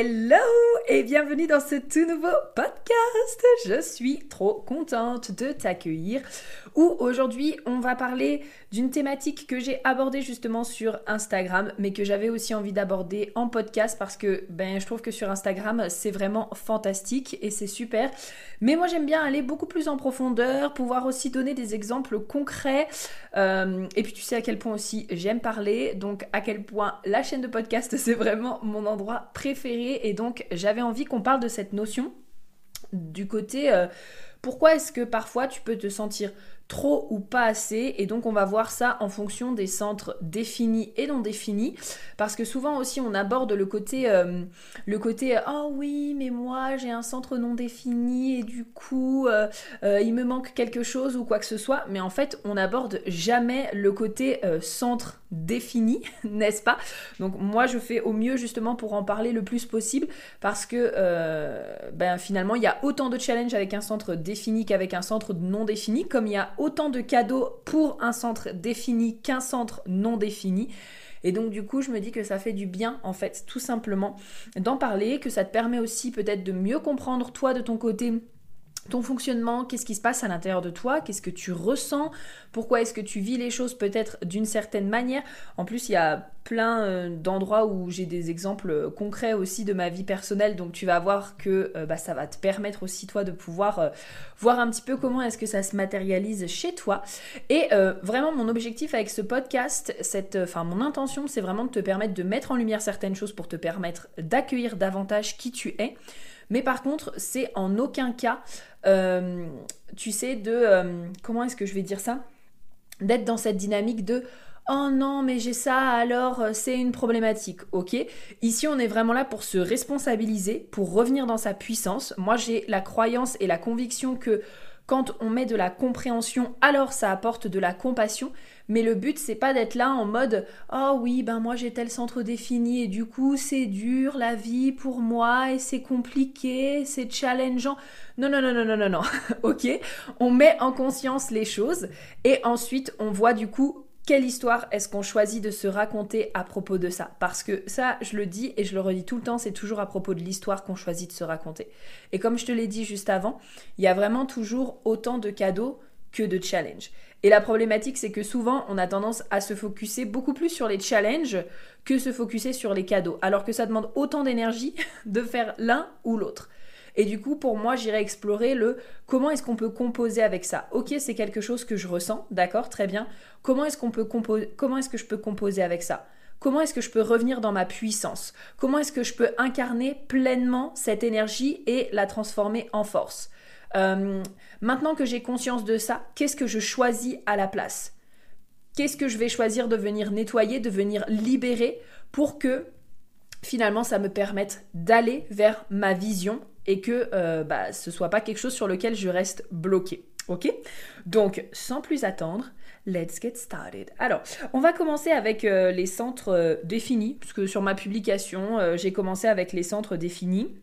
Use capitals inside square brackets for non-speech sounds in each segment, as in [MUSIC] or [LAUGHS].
Hello et bienvenue dans ce tout nouveau podcast. Je suis trop contente de t'accueillir. Où aujourd'hui on va parler d'une thématique que j'ai abordée justement sur Instagram, mais que j'avais aussi envie d'aborder en podcast parce que ben je trouve que sur Instagram c'est vraiment fantastique et c'est super. Mais moi j'aime bien aller beaucoup plus en profondeur, pouvoir aussi donner des exemples concrets. Euh, et puis tu sais à quel point aussi j'aime parler, donc à quel point la chaîne de podcast [LAUGHS] c'est vraiment mon endroit préféré et donc j'avais envie qu'on parle de cette notion du côté euh, pourquoi est-ce que parfois tu peux te sentir trop ou pas assez et donc on va voir ça en fonction des centres définis et non définis. Parce que souvent aussi on aborde le côté euh, le côté oh oui mais moi j'ai un centre non défini et du coup euh, euh, il me manque quelque chose ou quoi que ce soit mais en fait on n'aborde jamais le côté centre défini [LAUGHS] n'est-ce pas? Donc moi je fais au mieux justement pour en parler le plus possible parce que ben finalement il y a autant de challenges avec un centre défini qu'avec un centre non défini comme il y a autant de cadeaux pour un centre défini qu'un centre non défini. Et donc du coup, je me dis que ça fait du bien, en fait, tout simplement, d'en parler, que ça te permet aussi peut-être de mieux comprendre toi de ton côté ton fonctionnement, qu'est-ce qui se passe à l'intérieur de toi, qu'est-ce que tu ressens, pourquoi est-ce que tu vis les choses peut-être d'une certaine manière. En plus, il y a plein euh, d'endroits où j'ai des exemples concrets aussi de ma vie personnelle, donc tu vas voir que euh, bah, ça va te permettre aussi toi de pouvoir euh, voir un petit peu comment est-ce que ça se matérialise chez toi. Et vraiment, mon objectif avec ce podcast, cette, enfin mon intention, c'est vraiment de te permettre de mettre en lumière certaines choses pour te permettre d'accueillir davantage qui tu es. Mais par contre, c'est en aucun cas, euh, tu sais, de... Euh, comment est-ce que je vais dire ça? D'être dans cette dynamique de... Oh non, mais j'ai ça, alors euh, c'est une problématique, ok Ici, on est vraiment là pour se responsabiliser, pour revenir dans sa puissance. Moi, j'ai la croyance et la conviction que quand on met de la compréhension, alors ça apporte de la compassion. Mais le but, c'est pas d'être là en mode Oh oui, ben moi j'ai tel centre défini et du coup c'est dur la vie pour moi et c'est compliqué, c'est challengeant. Non, non, non, non, non, non, non. [LAUGHS] ok On met en conscience les choses et ensuite on voit du coup quelle histoire est-ce qu'on choisit de se raconter à propos de ça? Parce que ça, je le dis et je le redis tout le temps, c'est toujours à propos de l'histoire qu'on choisit de se raconter. Et comme je te l'ai dit juste avant, il y a vraiment toujours autant de cadeaux que de challenges. Et la problématique, c'est que souvent, on a tendance à se focuser beaucoup plus sur les challenges que se focuser sur les cadeaux, alors que ça demande autant d'énergie [LAUGHS] de faire l'un ou l'autre. Et du coup, pour moi, j'irai explorer le comment est-ce qu'on peut composer avec ça. Ok, c'est quelque chose que je ressens, d'accord, très bien. Comment est-ce comment est-ce que je peux composer avec ça? Comment est-ce que je peux revenir dans ma puissance? Comment est-ce que je peux incarner pleinement cette énergie et la transformer en force? Euh, Maintenant que j'ai conscience de ça, qu'est-ce que je choisis à la place? Qu'est-ce que je vais choisir de venir nettoyer, de venir libérer pour que finalement ça me permette d'aller vers ma vision et que euh, bah, ce soit pas quelque chose sur lequel je reste bloqué. Ok? Donc, sans plus attendre, let's get started. Alors, on va commencer avec euh, les centres euh, définis, puisque sur ma publication, j'ai commencé avec les centres définis.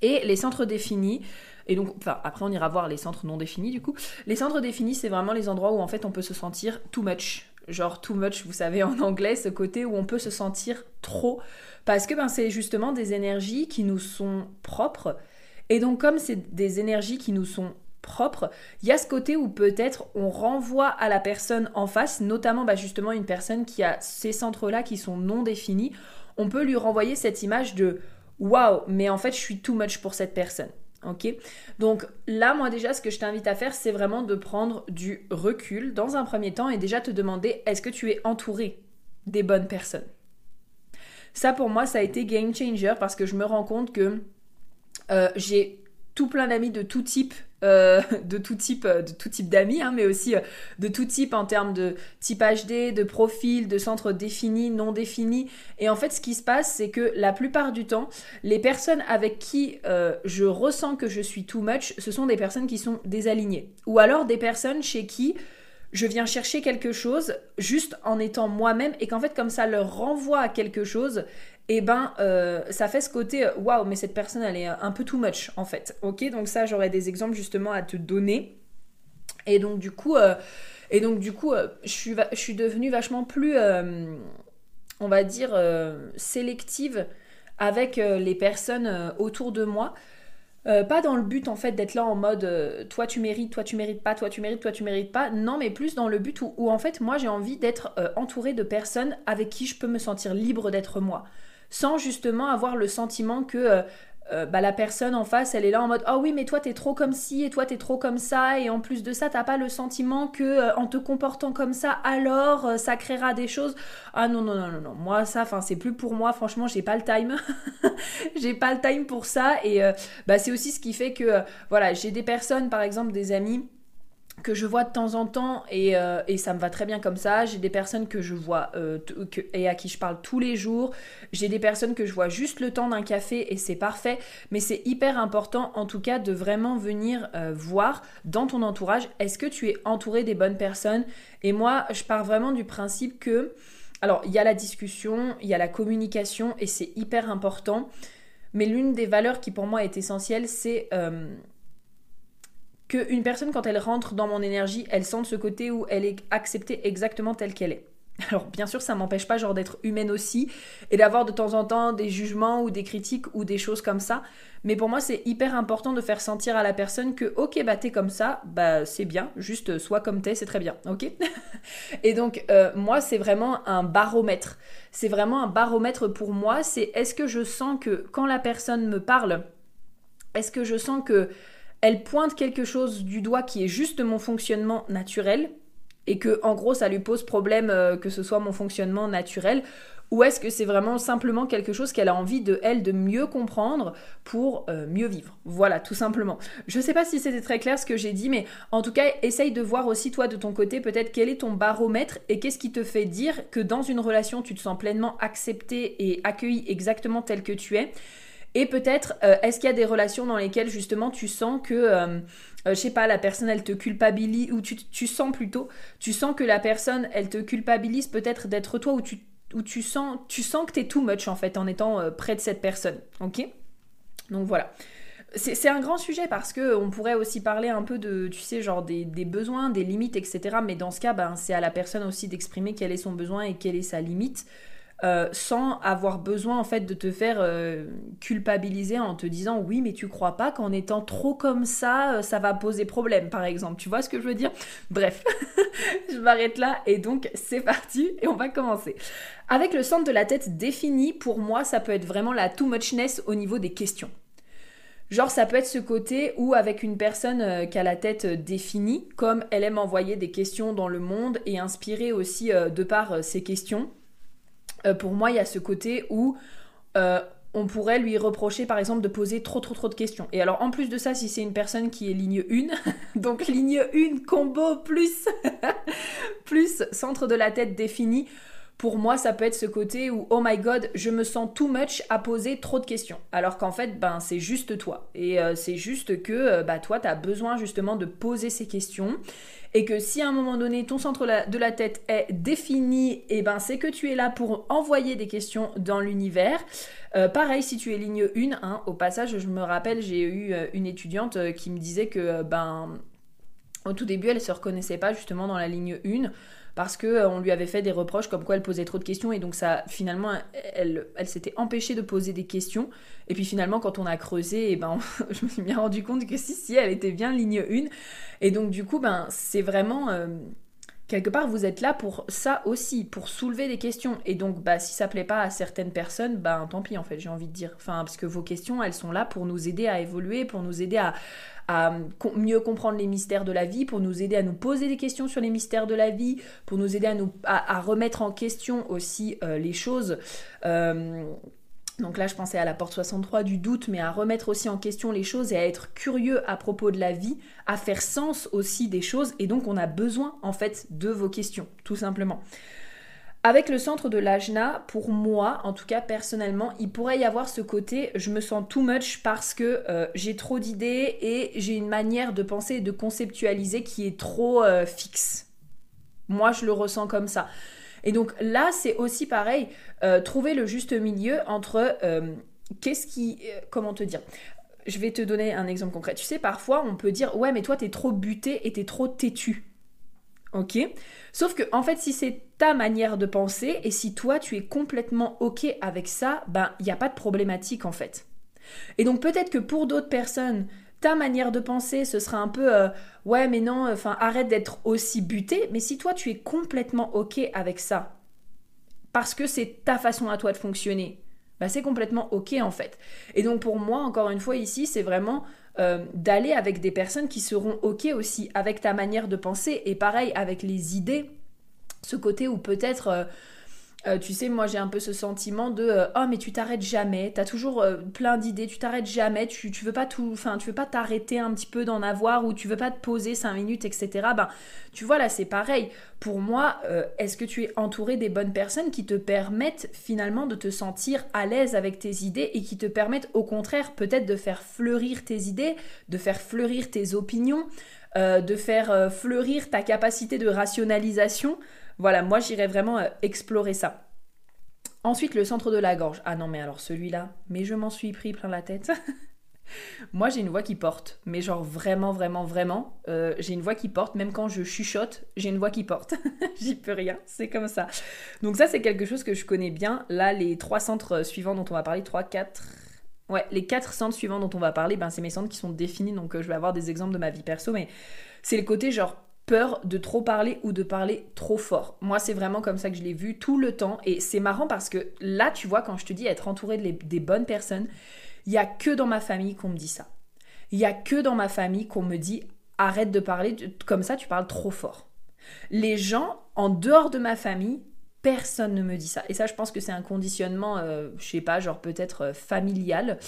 Et les centres définis, et donc, enfin, après on ira voir les centres non définis du coup. Les centres définis, c'est vraiment les endroits où en fait on peut se sentir too much. Genre too much, vous savez en anglais, ce côté où on peut se sentir trop. Parce que ben, c'est justement des énergies qui nous sont propres. Et donc comme c'est des énergies qui nous sont propres, il y a ce côté où peut-être on renvoie à la personne en face, notamment bah, justement une personne qui a ces centres-là qui sont non définis, on peut lui renvoyer cette image de waouh, mais en fait je suis too much pour cette personne. Donc là, moi déjà, ce que je t'invite à faire, c'est vraiment de prendre du recul dans un premier temps et déjà te demander est-ce que tu es entouré des bonnes personnes? Ça, pour moi, ça a été game changer parce que je me rends compte que euh, j'ai tout plein d'amis de tout type, euh, [LAUGHS] de tout type, euh, de tout type d'amis, hein, mais aussi euh, de tout type en termes de type HD, de profil, de centre défini, non défini. Et en fait, ce qui se passe, c'est que la plupart du temps, les personnes avec qui je ressens que je suis too much, ce sont des personnes qui sont désalignées, ou alors des personnes chez qui je viens chercher quelque chose juste en étant moi-même et qu'en fait comme ça leur renvoie à quelque chose et eh ben euh, ça fait ce côté euh, waouh mais cette personne elle est un peu too much en fait. Ok donc ça j'aurais des exemples justement à te donner. Et donc du coup euh, et donc du coup je suis je suis devenue vachement plus on va dire sélective avec les personnes autour de moi euh, pas dans le but en fait d'être là en mode euh, toi tu mérites, toi tu mérites pas, toi tu mérites, toi tu mérites pas. Non, mais plus dans le but où, en fait moi j'ai envie d'être euh, entourée de personnes avec qui je peux me sentir libre d'être moi. Sans justement avoir le sentiment que euh, bah, la personne en face, elle est là en mode oh oui mais toi t'es trop comme ci et toi t'es trop comme ça. Et en plus de ça t'as pas le sentiment que euh, en te comportant comme ça alors euh, ça créera des choses. Ah non non non non non. Moi ça enfin c'est plus pour moi. Franchement j'ai pas le time. [LAUGHS] J'ai pas le time pour ça. Et bah c'est aussi ce qui fait que voilà j'ai des personnes par exemple des amis que je vois de temps en temps et, euh, et, ça me va très bien comme ça. J'ai des personnes que je vois euh, et à qui je parle tous les jours. J'ai des personnes que je vois juste le temps d'un café et c'est parfait. Mais c'est hyper important en tout cas de vraiment venir euh, voir dans ton entourage est-ce que tu es entouré des bonnes personnes? Et moi je pars vraiment du principe que alors il y a la discussion, il y a la communication et c'est hyper important. Mais l'une des valeurs qui pour moi est essentielle c'est qu'une personne, quand elle rentre dans mon énergie, elle sente ce côté où elle est acceptée exactement telle qu'elle est. [LAUGHS] Alors bien sûr, ça m'empêche pas genre d'être humaine aussi et d'avoir de temps en temps des jugements ou des critiques ou des choses comme ça. Mais pour moi, c'est hyper important de faire sentir à la personne que ok, bah t'es comme ça, bah c'est bien, juste sois comme t'es, c'est très bien, ok? [LAUGHS] Et donc euh, moi, c'est vraiment un baromètre. C'est vraiment un baromètre pour moi. C'est est-ce que je sens que quand la personne me parle, est-ce que je sens que elle pointe quelque chose du doigt qui est juste mon fonctionnement naturel et que en gros ça lui pose problème euh, que ce soit mon fonctionnement naturel ou est-ce que c'est vraiment simplement quelque chose qu'elle a envie de elle de mieux comprendre pour euh, mieux vivre? Voilà, tout simplement. Je sais pas si c'était très clair ce que j'ai dit, mais en tout cas, essaye de voir aussi toi de ton côté peut-être quel est ton baromètre et qu'est-ce qui te fait dire que dans une relation tu te sens pleinement accepté et accueilli exactement tel que tu es et peut-être, euh, est-ce qu'il y a des relations dans lesquelles justement tu sens que, euh, euh, je sais pas, la personne elle te culpabilise, ou tu, sens plutôt, tu sens que la personne elle te culpabilise peut-être d'être toi, ou tu, ou tu, sens, tu sens que t'es too much en fait en étant près de cette personne. Ok? Donc voilà. C'est un grand sujet parce que on pourrait aussi parler un peu de, tu sais, genre des, des besoins, des limites, etc. Mais dans ce cas, ben, c'est à la personne aussi d'exprimer quel est son besoin et quelle est sa limite. Euh, sans avoir besoin en fait de te faire euh, culpabiliser en te disant oui mais tu crois pas qu'en étant trop comme ça euh, ça va poser problème par exemple. Tu vois ce que je veux dire? Bref [LAUGHS] je m'arrête là et donc c'est parti et on va commencer. Avec le centre de la tête défini pour moi ça peut être vraiment la too muchness au niveau des questions. Genre, ça peut être ce côté où, avec une personne qui a la tête définie, comme elle aime envoyer des questions dans le monde et inspirer aussi de par ses questions, euh, pour moi, il y a ce côté où euh, on pourrait lui reprocher par exemple de poser trop trop trop de questions. Et alors en plus de ça, si c'est une personne qui est ligne 1, [LAUGHS] donc ligne 1 combo plus [LAUGHS] plus centre de la tête défini, pour moi, ça peut être ce côté où, oh my god, je me sens too much à poser trop de questions. Alors qu'en fait, ben, c'est juste toi. Et euh, c'est juste que, euh, bah, toi, tu as besoin justement de poser ces questions. Et que si à un moment donné, ton centre de la tête est défini, et eh ben, c'est que tu es là pour envoyer des questions dans l'univers. Euh, pareil, si tu es ligne 1, hein, au passage, je me rappelle, j'ai eu une étudiante qui me disait que, ben, au tout début, elle se reconnaissait pas justement dans la ligne 1 parce que euh, on lui avait fait des reproches comme quoi elle posait trop de questions et donc ça finalement elle, s'était empêchée de poser des questions. Et puis finalement quand on a creusé eh ben [LAUGHS] je me suis bien rendu compte que si si elle était bien ligne 1 et donc du coup ben c'est vraiment euh, quelque part vous êtes là pour ça aussi, pour soulever des questions. Et donc, bah, si ça plaît pas à certaines personnes, bah, tant pis en fait, j'ai envie de dire. Enfin, parce que vos questions, elles sont là pour nous aider à évoluer, pour nous aider à, mieux comprendre les mystères de la vie, pour nous aider à nous poser des questions sur les mystères de la vie, pour nous aider à, nous, à, remettre en question aussi euh, les choses. Euh, Donc là, je pensais à la porte 63 du doute, mais à remettre aussi en question les choses et à être curieux à propos de la vie, à faire sens aussi des choses. Et donc, on a besoin, en fait, de vos questions, tout simplement. Avec le centre de l'ajna, pour moi, en tout cas personnellement, il pourrait y avoir ce côté je me sens too much parce que euh, j'ai trop d'idées et j'ai une manière de penser et de conceptualiser qui est trop euh, fixe. Moi, je le ressens comme ça. Et donc là, c'est aussi pareil, euh, trouver le juste milieu entre qu'est-ce qui. comment te dire Je vais te donner un exemple concret. Tu sais, parfois, on peut dire ouais, mais toi, t'es trop buté et t'es trop têtu. Ok? Sauf que, en fait, si c'est ta manière de penser et si toi tu es complètement ok avec ça, ben il n'y a pas de problématique en fait. Et donc peut-être que pour d'autres personnes, ta manière de penser, ce sera un peu euh, ouais mais non, enfin arrête d'être aussi buté. Mais si toi tu es complètement ok avec ça, parce que c'est ta façon à toi de fonctionner, ben, c'est complètement ok en fait. Et donc pour moi, encore une fois ici, c'est vraiment euh, d'aller avec des personnes qui seront ok aussi avec ta manière de penser et pareil avec les idées ce côté où peut-être euh, euh, tu sais, moi j'ai un peu ce sentiment de euh, oh mais tu t'arrêtes jamais, t'as toujours plein d'idées, tu t'arrêtes jamais, tu, tu veux pas tout, enfin tu veux pas t'arrêter un petit peu d'en avoir ou tu veux pas te poser 5 minutes, etc. Ben tu vois là c'est pareil. Pour moi, est-ce que tu es entouré des bonnes personnes qui te permettent finalement de te sentir à l'aise avec tes idées et qui te permettent au contraire peut-être de faire fleurir tes idées, de faire fleurir tes opinions, de faire fleurir ta capacité de rationalisation voilà, moi j'irais vraiment euh, explorer ça. Ensuite, le centre de la gorge. Ah non, mais alors celui-là, mais je m'en suis pris plein la tête. [LAUGHS] moi j'ai une voix qui porte, mais genre vraiment, vraiment, vraiment, euh, j'ai une voix qui porte, même quand je chuchote, j'ai une voix qui porte. [LAUGHS] J'y peux rien, c'est comme ça. Donc ça c'est quelque chose que je connais bien. Là, les trois centres suivants dont on va parler, trois, quatre... Ouais, les quatre centres suivants dont on va parler, ben, c'est mes centres qui sont définis, donc euh, je vais avoir des exemples de ma vie perso, mais c'est le côté genre peur de trop parler ou de parler trop fort. Moi, c'est vraiment comme ça que je l'ai vu tout le temps. Et c'est marrant parce que là, tu vois, quand je te dis être entouré des bonnes personnes, il y a que dans ma famille qu'on me dit ça. Il y a que dans ma famille qu'on me dit arrête de parler comme ça, tu parles trop fort. Les gens en dehors de ma famille Personne ne me dit ça. Et ça, je pense que c'est un conditionnement, euh, je sais pas, genre peut-être euh, familial.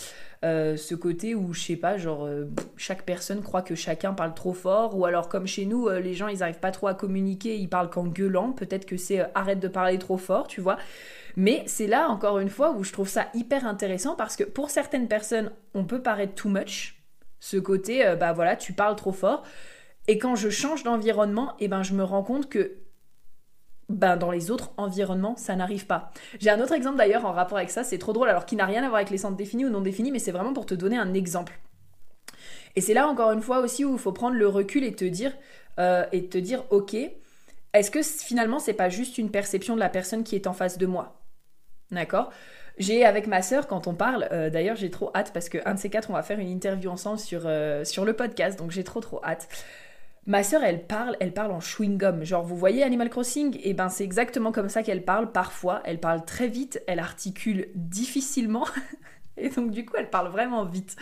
Euh, ce côté où, je sais pas, genre chaque personne croit que chacun parle trop fort. Ou alors, comme chez nous, les gens, ils arrivent pas trop à communiquer, ils parlent qu'en gueulant. Peut-être que c'est arrête de parler trop fort, tu vois. Mais c'est là, encore une fois, où je trouve ça hyper intéressant parce que pour certaines personnes, on peut paraître too much. Ce côté, bah voilà, tu parles trop fort. Et quand je change d'environnement, eh ben, je me rends compte que ben, dans les autres environnements, ça n'arrive pas. J'ai un autre exemple d'ailleurs en rapport avec ça, c'est trop drôle, alors qui n'a rien à voir avec les centres définis ou non définis, mais c'est vraiment pour te donner un exemple. Et c'est là encore une fois aussi où il faut prendre le recul et te dire, euh, et te dire, ok, est-ce que finalement c'est pas juste une perception de la personne qui est en face de moi? D'accord? J'ai avec ma sœur quand on parle, euh, d'ailleurs j'ai trop hâte parce que un de ces quatre on va faire une interview ensemble sur, euh, sur le podcast, donc j'ai trop trop hâte. Ma sœur, elle parle, elle parle en chewing-gum. Genre, vous voyez Animal Crossing? Et eh ben, c'est exactement comme ça qu'elle parle parfois. Elle parle très vite, elle articule difficilement. [LAUGHS] et donc, du coup, elle parle vraiment vite.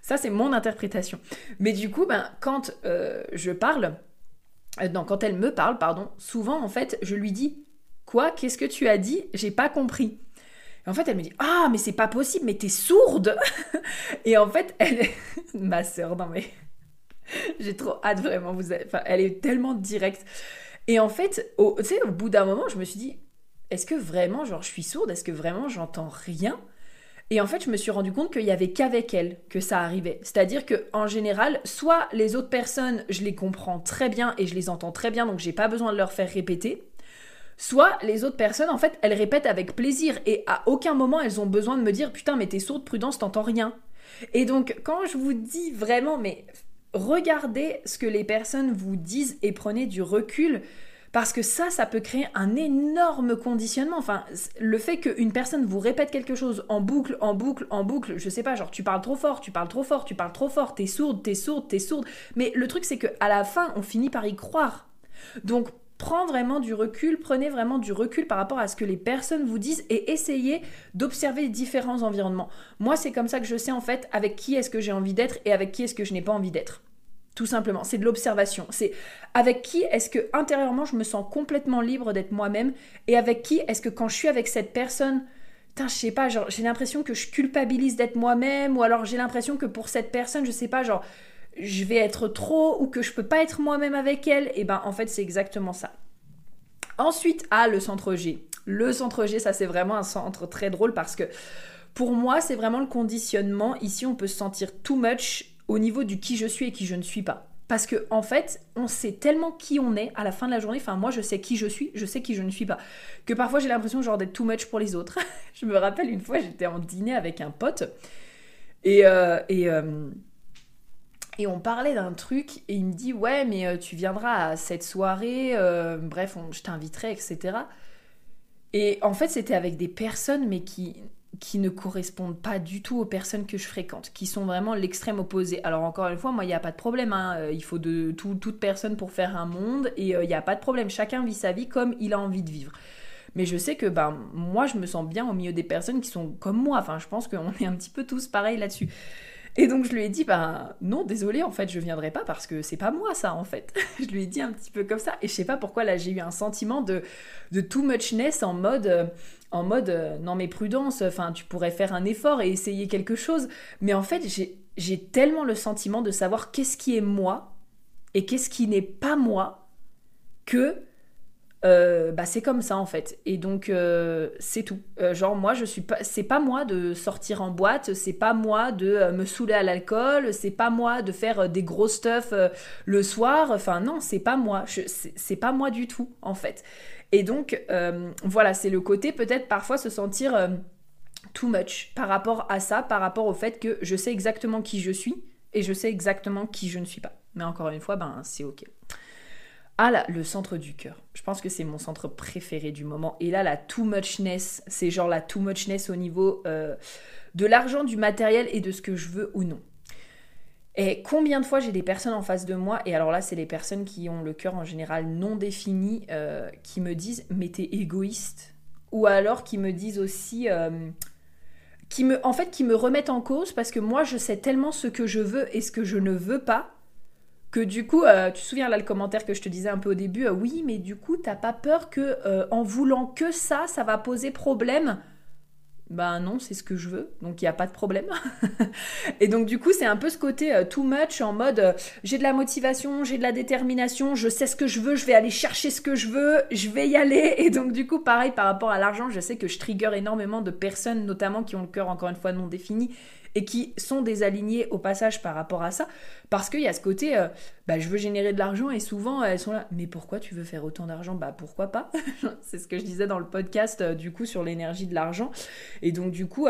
Ça, c'est mon interprétation. Mais du coup, ben, quand euh, je parle, euh, non, quand elle me parle, pardon, souvent, en fait, je lui dis Quoi? Qu'est-ce que tu as dit? J'ai pas compris. Et en fait, elle me dit Ah, mais c'est pas possible, mais t'es sourde [LAUGHS] Et en fait, elle. [LAUGHS] Ma sœur, non mais. [LAUGHS] J'ai trop hâte vraiment. Vous enfin, elle est tellement directe. Et en fait, au, au bout d'un moment, je me suis dit, est-ce que vraiment, genre, je suis sourde? Est-ce que vraiment, j'entends rien? Et en fait, je me suis rendu compte qu'il y avait qu'avec elle que ça arrivait. C'est-à-dire que en général, soit les autres personnes, je les comprends très bien et je les entends très bien, donc j'ai pas besoin de leur faire répéter. Soit les autres personnes, en fait, elles répètent avec plaisir et à aucun moment elles ont besoin de me dire putain mais t'es sourde, prudence, t'entends rien. Et donc quand je vous dis vraiment, mais regardez ce que les personnes vous disent et prenez du recul. Parce que ça, ça peut créer un énorme conditionnement. Enfin, le fait qu'une personne vous répète quelque chose en boucle, en boucle, en boucle, je sais pas, genre tu parles trop fort, tu parles trop fort, tu parles trop fort, t'es sourde, t'es sourde, t'es sourde. Mais le truc, c'est qu'à la fin, on finit par y croire. Donc, prends vraiment du recul, prenez vraiment du recul par rapport à ce que les personnes vous disent et essayez d'observer différents environnements. Moi, c'est comme ça que je sais en fait avec qui est-ce que j'ai envie d'être et avec qui est-ce que je n'ai pas envie d'être. Tout simplement, c'est de l'observation. C'est avec qui est-ce que intérieurement je me sens complètement libre d'être moi-même et avec qui est-ce que quand je suis avec cette personne je sais pas, j'ai l'impression que je culpabilise d'être moi-même, ou alors j'ai l'impression que pour cette personne, je sais pas, genre, je vais être trop, ou que je peux pas être moi-même avec elle. Et ben, en fait, c'est exactement ça. Ensuite, à le centre G. Le centre G, ça, c'est vraiment un centre très drôle parce que pour moi, c'est vraiment le conditionnement. Ici, on peut se sentir too much au niveau du qui je suis et qui je ne suis pas. Parce que en fait, on sait tellement qui on est à la fin de la journée. Enfin, moi, je sais qui je suis, je sais qui je ne suis pas. Que parfois, j'ai l'impression genre d'être too much pour les autres. [LAUGHS] je me rappelle une fois, j'étais en dîner avec un pote et euh, et euh, et on parlait d'un truc et il me dit ouais mais euh, tu viendras à cette soirée, bref, je t'inviterai, etc. Et en fait, c'était avec des personnes mais qui qui ne correspondent pas du tout aux personnes que je fréquente, qui sont vraiment l'extrême opposé. Alors encore une fois, moi, il n'y a pas de problème. Hein. Euh, il faut de toute personne pour faire un monde et euh, il n'y a pas de problème. Chacun vit sa vie comme il a envie de vivre. Mais je sais que ben, moi, je me sens bien au milieu des personnes qui sont comme moi. Enfin, je pense qu'on est un petit peu tous pareils là-dessus. Et donc je lui ai dit, ben non, désolé, en fait, je viendrai pas parce que c'est pas moi ça, en fait. [LAUGHS] je lui ai dit un petit peu comme ça. Et je sais pas pourquoi là, j'ai eu un sentiment de, de too muchness en mode, euh, en mode, euh, non mais prudence, enfin, tu pourrais faire un effort et essayer quelque chose. Mais en fait, j'ai tellement le sentiment de savoir qu'est-ce qui est moi et qu'est-ce qui n'est pas moi que euh, bah c'est comme ça en fait. Et donc euh, c'est tout. Euh, genre moi je suis pas c'est pas moi de sortir en boîte c'est pas moi de me saouler à l'alcool c'est pas moi de faire des gros stuff le soir. Enfin non c'est pas moi. C'est pas moi du tout en fait. Et donc voilà c'est le côté peut-être parfois se sentir too much par rapport à ça par rapport au fait que je sais exactement qui je suis et je sais exactement qui je ne suis pas. Mais encore une fois ben c'est ok ah là, le centre du cœur. Je pense que c'est mon centre préféré du moment. Et là, la too muchness, c'est genre la too muchness au niveau euh, de l'argent, du matériel et de ce que je veux ou non. Et combien de fois j'ai des personnes en face de moi, et alors là, c'est les personnes qui ont le cœur en général non défini, euh, qui me disent Mais t'es égoïste Ou alors qui me disent aussi. Euh, qui me, en fait, qui me remettent en cause parce que moi, je sais tellement ce que je veux et ce que je ne veux pas du coup, euh, tu te souviens là le commentaire que je te disais un peu au début, euh, oui, mais du coup, t'as pas peur que euh, en voulant que ça, ça va poser problème? Ben non, c'est ce que je veux, donc il n'y a pas de problème. [LAUGHS] et donc du coup, c'est un peu ce côté too much en mode j'ai de la motivation, j'ai de la détermination, je sais ce que je veux, je vais aller chercher ce que je veux, je vais y aller. [LAUGHS] Et donc du coup, pareil par rapport à l'argent, je sais que je trigger énormément de personnes, notamment qui ont le cœur encore une fois non défini et qui sont désalignés au passage par rapport à ça, parce qu'il y a ce côté, euh, bah, je veux générer de l'argent et souvent elles sont là, mais pourquoi tu veux faire autant d'argent? Bah pourquoi pas [LAUGHS] C'est ce que je disais dans le podcast euh, du coup sur l'énergie de l'argent. Et donc du coup,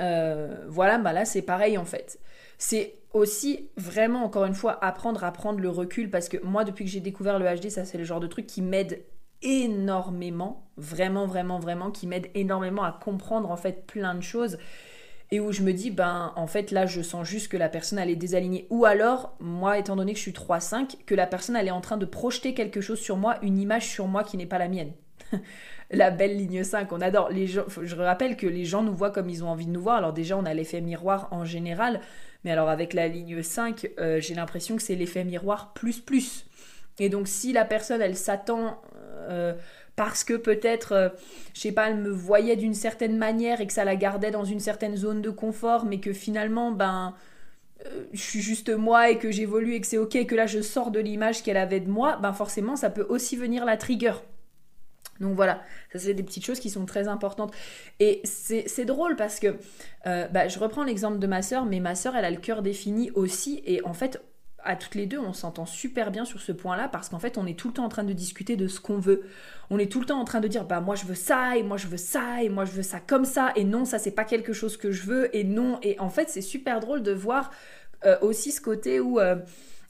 euh, voilà, bah là c'est pareil en fait. C'est aussi vraiment encore une fois apprendre à prendre le recul parce que moi depuis que j'ai découvert le HD, ça c'est le genre de truc qui m'aide énormément, vraiment vraiment vraiment qui m'aide énormément à comprendre en fait plein de choses et où je me dis, ben en fait là je sens juste que la personne elle est désalignée. Ou alors, moi étant donné que je suis 3-5, que la personne elle est en train de projeter quelque chose sur moi, une image sur moi qui n'est pas la mienne. [LAUGHS] la belle ligne 5, on adore. Je rappelle que les gens nous voient comme ils ont envie de nous voir. Alors déjà on a l'effet miroir en général, mais alors avec la ligne 5, euh, j'ai l'impression que c'est l'effet miroir plus plus. Et donc si la personne elle s'attend... Euh, parce que peut-être, euh, je sais pas, elle me voyait d'une certaine manière et que ça la gardait dans une certaine zone de confort, mais que finalement, ben, euh, je suis juste moi et que j'évolue et que c'est ok que là je sors de l'image qu'elle avait de moi, ben forcément ça peut aussi venir la trigger. Donc voilà, ça c'est des petites choses qui sont très importantes. Et c'est drôle parce que euh, bah, je reprends l'exemple de ma sœur, mais ma sœur elle a le cœur défini aussi et en fait à toutes les deux, on s'entend super bien sur ce point-là parce qu'en fait, on est tout le temps en train de discuter de ce qu'on veut. On est tout le temps en train de dire, bah moi je veux ça, et moi je veux ça, et moi je veux ça comme ça, et non, ça c'est pas quelque chose que je veux, et non. Et en fait, c'est super drôle de voir euh, aussi ce côté où. Euh,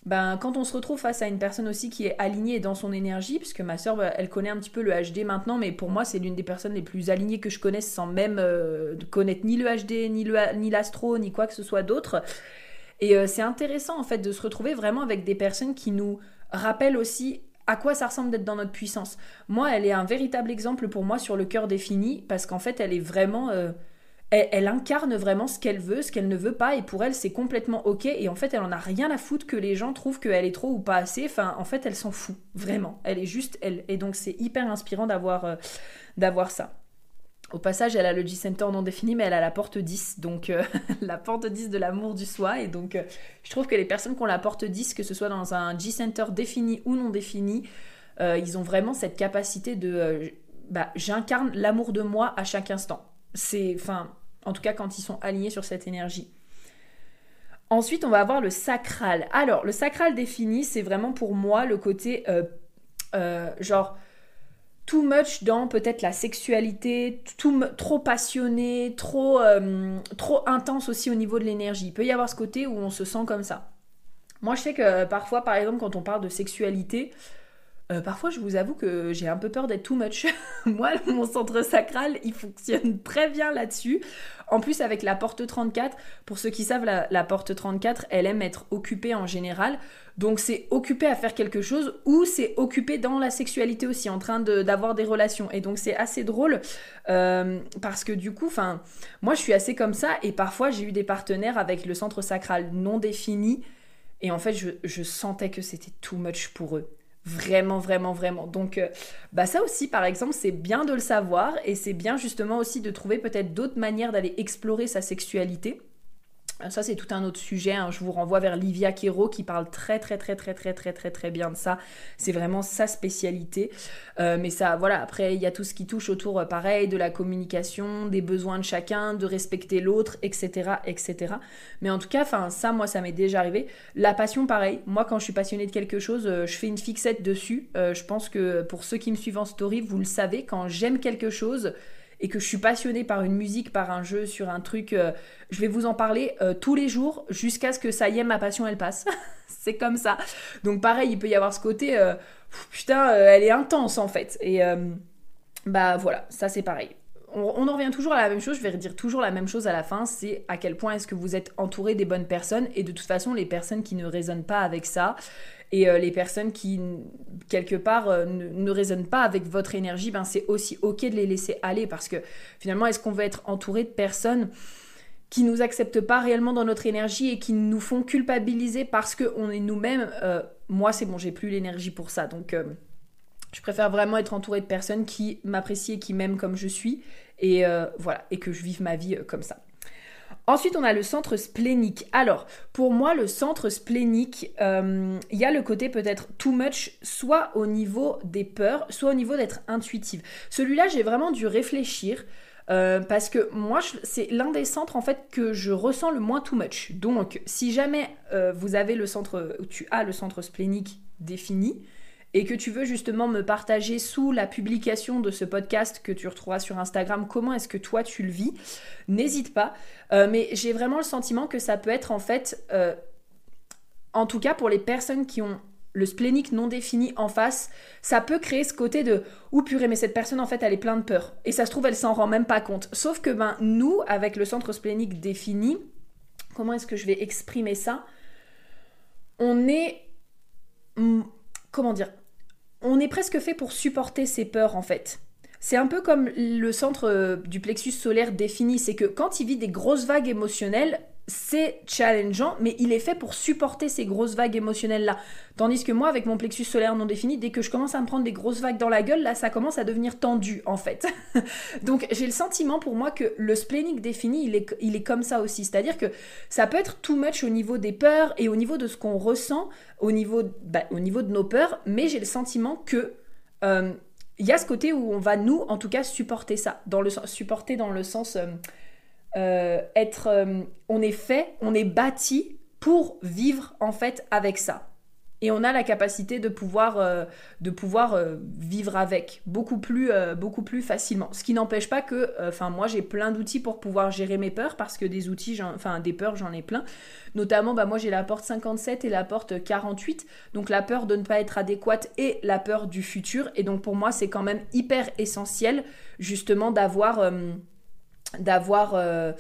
ben, quand on se retrouve face à une personne aussi qui est alignée dans son énergie, puisque ma soeur, bah, elle connaît un petit peu le HD maintenant, mais pour moi, c'est l'une des personnes les plus alignées que je connaisse sans même euh, connaître ni le HD, ni l'astro, ni, ni quoi que ce soit d'autre. Et euh, c'est intéressant en fait de se retrouver vraiment avec des personnes qui nous rappellent aussi à quoi ça ressemble d'être dans notre puissance. Moi, elle est un véritable exemple pour moi sur le cœur défini parce qu'en fait, elle est vraiment euh, elle, incarne vraiment ce qu'elle veut, ce qu'elle ne veut pas, et pour elle, c'est complètement ok. Et en fait, elle en a rien à foutre que les gens trouvent qu'elle est trop ou pas assez. Enfin, en fait, elle s'en fout, vraiment. Elle est juste elle. Et donc, c'est hyper inspirant d'avoir euh, d'avoir ça. Au passage, elle a le G-Center non défini, mais elle a la porte 10, donc euh, [LAUGHS] la porte 10 de l'amour du soi. Et donc, euh, je trouve que les personnes qui ont la porte 10, que ce soit dans un G-Center défini ou non défini, euh, ils ont vraiment cette capacité de. bah, j'incarne l'amour de moi à chaque instant. C'est. Enfin, en tout cas, quand ils sont alignés sur cette énergie. Ensuite, on va avoir le sacral. Alors, le sacral défini, c'est vraiment pour moi le côté. genre too much dans peut-être la sexualité, trop passionné, trop, euh, trop intense aussi au niveau de l'énergie. Il peut y avoir ce côté où on se sent comme ça. Moi, je sais que parfois, par exemple, quand on parle de sexualité, euh, parfois, je vous avoue que j'ai un peu peur d'être too much. [LAUGHS] Moi, mon centre sacral, il fonctionne très bien là-dessus. En plus, avec la porte 34, pour ceux qui savent, la, porte 34, elle aime être occupée en général. Donc, c'est occupé à faire quelque chose ou c'est occupé dans la sexualité aussi, en train d'avoir des relations. Et donc, c'est assez drôle euh, parce que du coup, moi, je suis assez comme ça et parfois, j'ai eu des partenaires avec le centre sacral non défini. Et en fait, je sentais que c'était too much pour eux. Vraiment, vraiment, vraiment. Donc, euh, bah ça aussi, par exemple, c'est bien de le savoir et c'est bien justement aussi de trouver peut-être d'autres manières d'aller explorer sa sexualité. Euh, ça, c'est tout un autre sujet. Hein. Je vous renvoie vers Livia Quero qui parle très, très, très, très, très, très, très, très bien de ça. C'est vraiment sa spécialité. Euh, mais ça, voilà, après, il y a tout ce qui touche autour, euh, pareil, de la communication, des besoins de chacun, de respecter l'autre, etc., etc. Mais en tout cas, enfin, ça, moi, ça m'est déjà arrivé. La passion, pareil. Moi, quand je suis passionnée de quelque chose, je fais une fixette dessus. je pense que pour ceux qui me suivent en story, vous le savez, quand j'aime quelque chose, et que je suis passionnée par une musique, par un jeu, sur un truc, euh, je vais vous en parler euh, tous les jours jusqu'à ce que ça y est, ma passion, elle passe. [LAUGHS] c'est comme ça. Donc pareil, il peut y avoir ce côté, euh, putain, elle est intense en fait. Et bah voilà, ça c'est pareil. On, en revient toujours à la même chose, je vais redire toujours la même chose à la fin, c'est à quel point est-ce que vous êtes entouré des bonnes personnes et de toute façon les personnes qui ne résonnent pas avec ça, et euh, les personnes qui, quelque part, euh, ne, résonnent pas avec votre énergie, ben, c'est aussi OK de les laisser aller parce que finalement, est-ce qu'on veut être entouré de personnes qui nous acceptent pas réellement dans notre énergie et qui nous font culpabiliser parce qu'on est nous-mêmes euh, Moi, c'est bon, j'ai plus l'énergie pour ça. Donc, je préfère vraiment être entouré de personnes qui m'apprécient et qui m'aiment comme je suis. Et voilà, et que je vive ma vie comme ça. Ensuite, on a le centre splénique. Alors, pour moi, le centre splénique, euh, il y a le côté peut-être too much, soit au niveau des peurs, soit au niveau d'être intuitive. Celui-là, j'ai vraiment dû réfléchir. Euh, parce que moi, c'est l'un des centres en fait que je ressens le moins too much. Donc, si jamais euh, vous avez le centre, tu as le centre splénique défini, et que tu veux justement me partager sous la publication de ce podcast que tu retrouveras sur Instagram, comment est-ce que toi tu le vis, n'hésite pas. Euh, mais j'ai vraiment le sentiment que ça peut être en fait, euh, en tout cas pour les personnes qui ont le splénique non défini en face, ça peut créer ce côté de ou purée mais cette personne en fait elle est pleine de peur et ça se trouve elle s'en rend même pas compte. Sauf que ben nous avec le centre splénique défini, comment est-ce que je vais exprimer ça? On est comment dire? On est presque fait pour supporter ses peurs en fait. C'est un peu comme le centre euh, du plexus solaire défini, c'est que quand il vit des grosses vagues émotionnelles, c'est challengeant, mais il est fait pour supporter ces grosses vagues émotionnelles-là. Tandis que moi, avec mon plexus solaire non défini, dès que je commence à me prendre des grosses vagues dans la gueule, là, ça commence à devenir tendu, en fait. [LAUGHS] Donc, j'ai le sentiment pour moi que le splénique défini, il est, il est comme ça aussi. C'est-à-dire que ça peut être too much au niveau des peurs et au niveau de ce qu'on ressent, au niveau, bah, au niveau de nos peurs, mais j'ai le sentiment que... Euh, il y a ce côté où on va, nous, en tout cas, supporter ça. Dans le, supporter dans le sens... Euh, être, euh, on est fait, on est bâti pour vivre en fait avec ça. Et on a la capacité de pouvoir, euh, de pouvoir vivre avec beaucoup plus, beaucoup plus facilement. Ce qui n'empêche pas que, enfin moi j'ai plein d'outils pour pouvoir gérer mes peurs parce que des outils, enfin des peurs j'en ai plein. Notamment, bah, moi j'ai la porte 57 et la porte 48. Donc la peur de ne pas être adéquate et la peur du futur. Et donc pour moi c'est quand même hyper essentiel justement d'avoir d'avoir euh,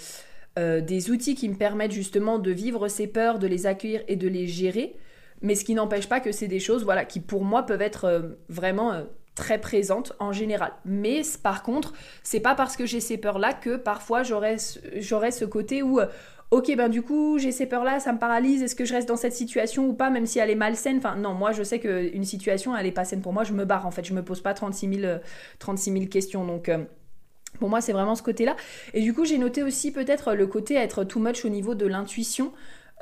euh, des outils qui me permettent justement de vivre ces peurs, de les accueillir et de les gérer. Mais ce qui n'empêche pas que c'est des choses voilà, qui pour moi peuvent être euh, vraiment très présentes en général. Mais par contre, c'est pas parce que j'ai ces peurs-là que parfois j'aurais ce côté où ok ben du coup j'ai ces peurs là ça me paralyse est-ce que je reste dans cette situation ou pas même si elle est malsaine? Enfin non moi je sais qu'une situation elle est pas saine pour moi je me barre en fait je me pose pas 36 000, 36 000 questions donc Pour moi, c'est vraiment ce côté-là. Et du coup, j'ai noté aussi peut-être le côté être too much au niveau de l'intuition.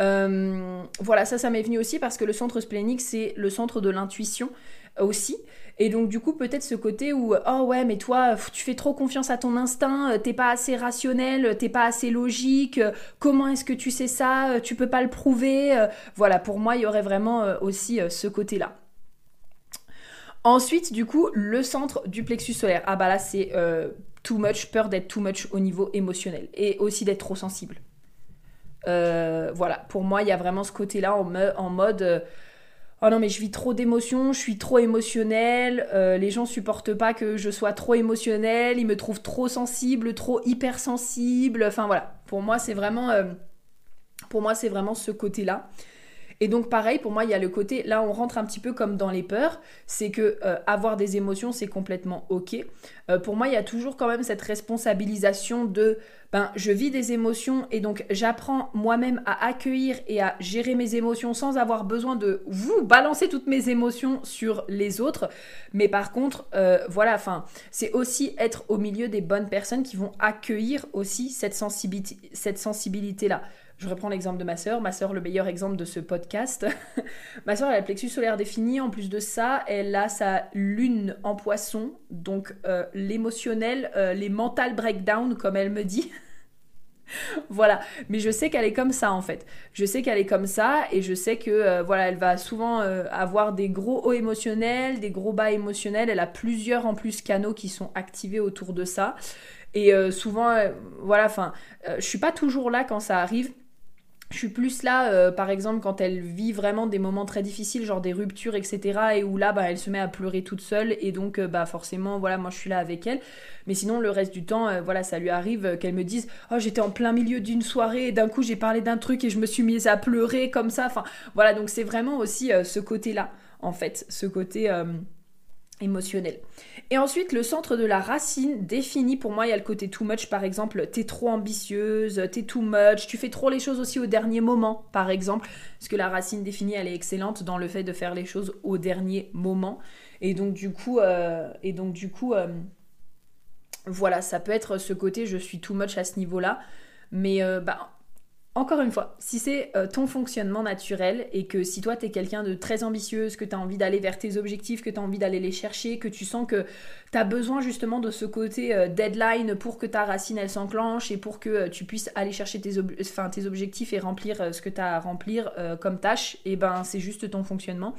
Euh, voilà, ça, ça m'est venu aussi parce que le centre splénique, c'est le centre de l'intuition aussi. Et donc, du coup, peut-être ce côté où, oh ouais, mais toi, tu fais trop confiance à ton instinct, euh, t'es pas assez rationnel, t'es pas assez logique, euh, comment est-ce que tu sais ça, tu peux pas le prouver. Voilà, pour moi, il y aurait vraiment aussi ce côté-là. Ensuite, du coup, le centre du plexus solaire. Ah bah là, c'est too much, peur d'être too much au niveau émotionnel et aussi d'être trop sensible. Euh, voilà, pour moi, il y a vraiment ce côté-là en, mode euh, Oh non, mais je vis trop d'émotions, je suis trop émotionnel, euh, les gens supportent pas que je sois trop émotionnel, ils me trouvent trop sensible, trop hypersensible. Enfin voilà, pour moi, c'est vraiment, pour moi, c'est vraiment ce côté-là. Et donc pareil, pour moi, il y a le côté, là on rentre un petit peu comme dans les peurs, c'est que euh, avoir des émotions, c'est complètement ok. Euh, pour moi, il y a toujours quand même cette responsabilisation de, ben, je vis des émotions et donc j'apprends moi-même à accueillir et à gérer mes émotions sans avoir besoin de vous balancer toutes mes émotions sur les autres. Mais par contre, euh, voilà, c'est aussi être au milieu des bonnes personnes qui vont accueillir aussi cette sensibilité, cette sensibilité-là. Je reprends l'exemple de ma sœur. Ma sœur, le meilleur exemple de ce podcast. [LAUGHS] ma sœur, elle a le plexus solaire défini. En plus de ça, elle a sa lune en poisson. Donc, euh, l'émotionnel, euh, les mental breakdown, comme elle me dit. [LAUGHS] voilà, mais je sais qu'elle est comme ça en fait. Je sais qu'elle est comme ça et je sais que euh, voilà, elle va souvent avoir des gros hauts émotionnels, des gros bas émotionnels. Elle a plusieurs en plus canaux qui sont activés autour de ça. Et souvent, voilà, enfin, je suis pas toujours là quand ça arrive. Je suis plus là, euh, par exemple, quand elle vit vraiment des moments très difficiles, genre des ruptures, etc. Et où là, bah, elle se met à pleurer toute seule. Et donc, euh, bah, forcément, voilà, moi, je suis là avec elle. Mais sinon, le reste du temps, euh, voilà, ça lui arrive qu'elle me dise Oh, j'étais en plein milieu d'une soirée et d'un coup, j'ai parlé d'un truc et je me suis mise à pleurer comme ça. Enfin, voilà, donc c'est vraiment aussi ce côté-là, en fait. Ce côté émotionnel. Et ensuite, le centre de la racine définit, pour moi, il y a le côté too much, par exemple, t'es trop ambitieuse, t'es too much, tu fais trop les choses aussi au dernier moment, par exemple, parce que la racine définie, elle est excellente dans le fait de faire les choses au dernier moment. Et donc, du coup, euh, et donc, du coup euh, voilà, ça peut être ce côté, je suis too much à ce niveau-là, mais euh, bah, encore une fois, si c'est euh, ton fonctionnement naturel et que si toi tu es quelqu'un de très ambitieuse, que tu as envie d'aller vers tes objectifs, que tu as envie d'aller les chercher, que tu sens que tu as besoin justement de ce côté euh, deadline pour que ta racine elle s'enclenche et pour que euh, tu puisses aller chercher tes, tes objectifs et remplir ce que tu as à remplir comme tâche, et eh ben c'est juste ton fonctionnement.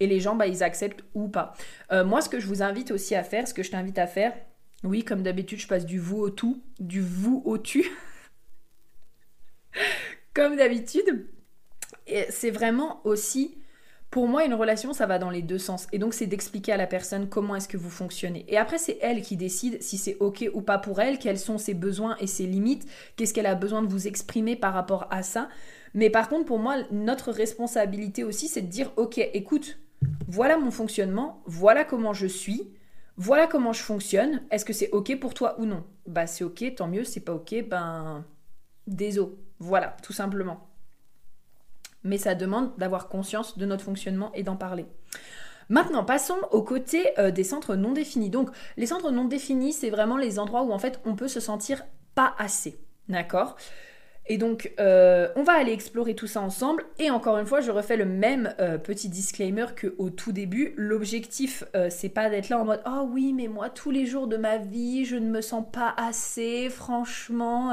Et les gens, bah, ils acceptent ou pas. moi, ce que je vous invite aussi à faire, ce que je t'invite à faire, oui, comme d'habitude, je passe du vous au tout, du vous au tu. [LAUGHS] Comme d'habitude. c'est vraiment aussi, pour moi, une relation, ça va dans les deux sens. Et donc, c'est d'expliquer à la personne comment est-ce que vous fonctionnez. Et après, c'est elle qui décide si c'est OK ou pas pour elle, quels sont ses besoins et ses limites, qu'est-ce qu'elle a besoin de vous exprimer par rapport à ça. Mais par contre, pour moi, notre responsabilité aussi, c'est de dire, OK, écoute, voilà mon fonctionnement, voilà comment je suis, voilà comment je fonctionne, est-ce que c'est OK pour toi ou non? Bah c'est OK, tant mieux, c'est pas OK, ben désolé. Voilà, tout simplement. Mais ça demande d'avoir conscience de notre fonctionnement et d'en parler. Maintenant, passons au côté euh, des centres non définis. Donc, les centres non définis, c'est vraiment les endroits où en fait on peut se sentir pas assez. D'accord? Et donc, euh, on va aller explorer tout ça ensemble. Et encore une fois, je refais le même euh, petit disclaimer qu'au tout début. L'objectif, euh, c'est pas d'être là en mode Oh oui, mais moi, tous les jours de ma vie, je ne me sens pas assez. Franchement,